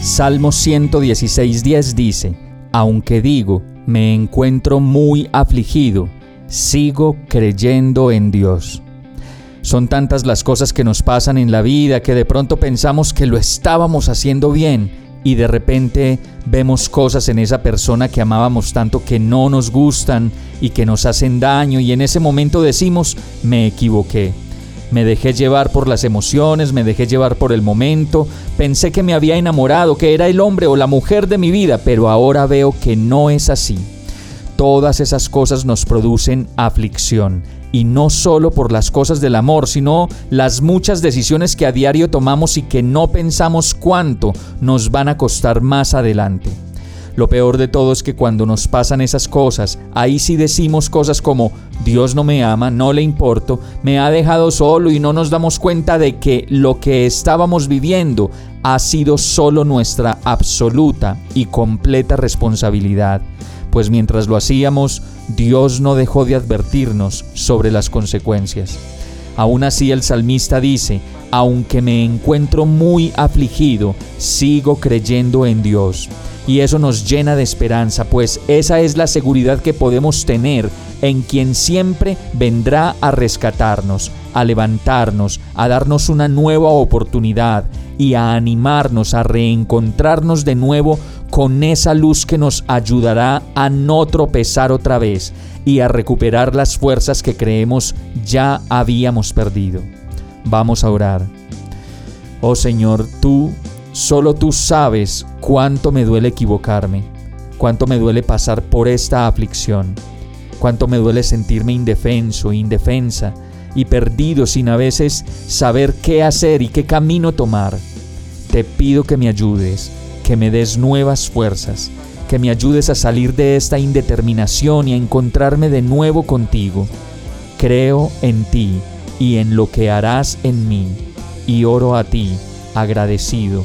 Salmo 116.10 dice, Aunque digo, me encuentro muy afligido, sigo creyendo en Dios. Son tantas las cosas que nos pasan en la vida que de pronto pensamos que lo estábamos haciendo bien y de repente vemos cosas en esa persona que amábamos tanto que no nos gustan y que nos hacen daño y en ese momento decimos, me equivoqué. Me dejé llevar por las emociones, me dejé llevar por el momento, pensé que me había enamorado, que era el hombre o la mujer de mi vida, pero ahora veo que no es así. Todas esas cosas nos producen aflicción, y no solo por las cosas del amor, sino las muchas decisiones que a diario tomamos y que no pensamos cuánto nos van a costar más adelante. Lo peor de todo es que cuando nos pasan esas cosas, ahí sí decimos cosas como Dios no me ama, no le importo, me ha dejado solo y no nos damos cuenta de que lo que estábamos viviendo ha sido solo nuestra absoluta y completa responsabilidad pues mientras lo hacíamos, Dios no dejó de advertirnos sobre las consecuencias. Aún así el salmista dice, aunque me encuentro muy afligido, sigo creyendo en Dios. Y eso nos llena de esperanza, pues esa es la seguridad que podemos tener en quien siempre vendrá a rescatarnos, a levantarnos, a darnos una nueva oportunidad y a animarnos a reencontrarnos de nuevo con esa luz que nos ayudará a no tropezar otra vez y a recuperar las fuerzas que creemos ya habíamos perdido. Vamos a orar. Oh Señor, tú, solo tú sabes cuánto me duele equivocarme, cuánto me duele pasar por esta aflicción, cuánto me duele sentirme indefenso, indefensa y perdido sin a veces saber qué hacer y qué camino tomar. Te pido que me ayudes que me des nuevas fuerzas, que me ayudes a salir de esta indeterminación y a encontrarme de nuevo contigo. Creo en ti y en lo que harás en mí, y oro a ti, agradecido,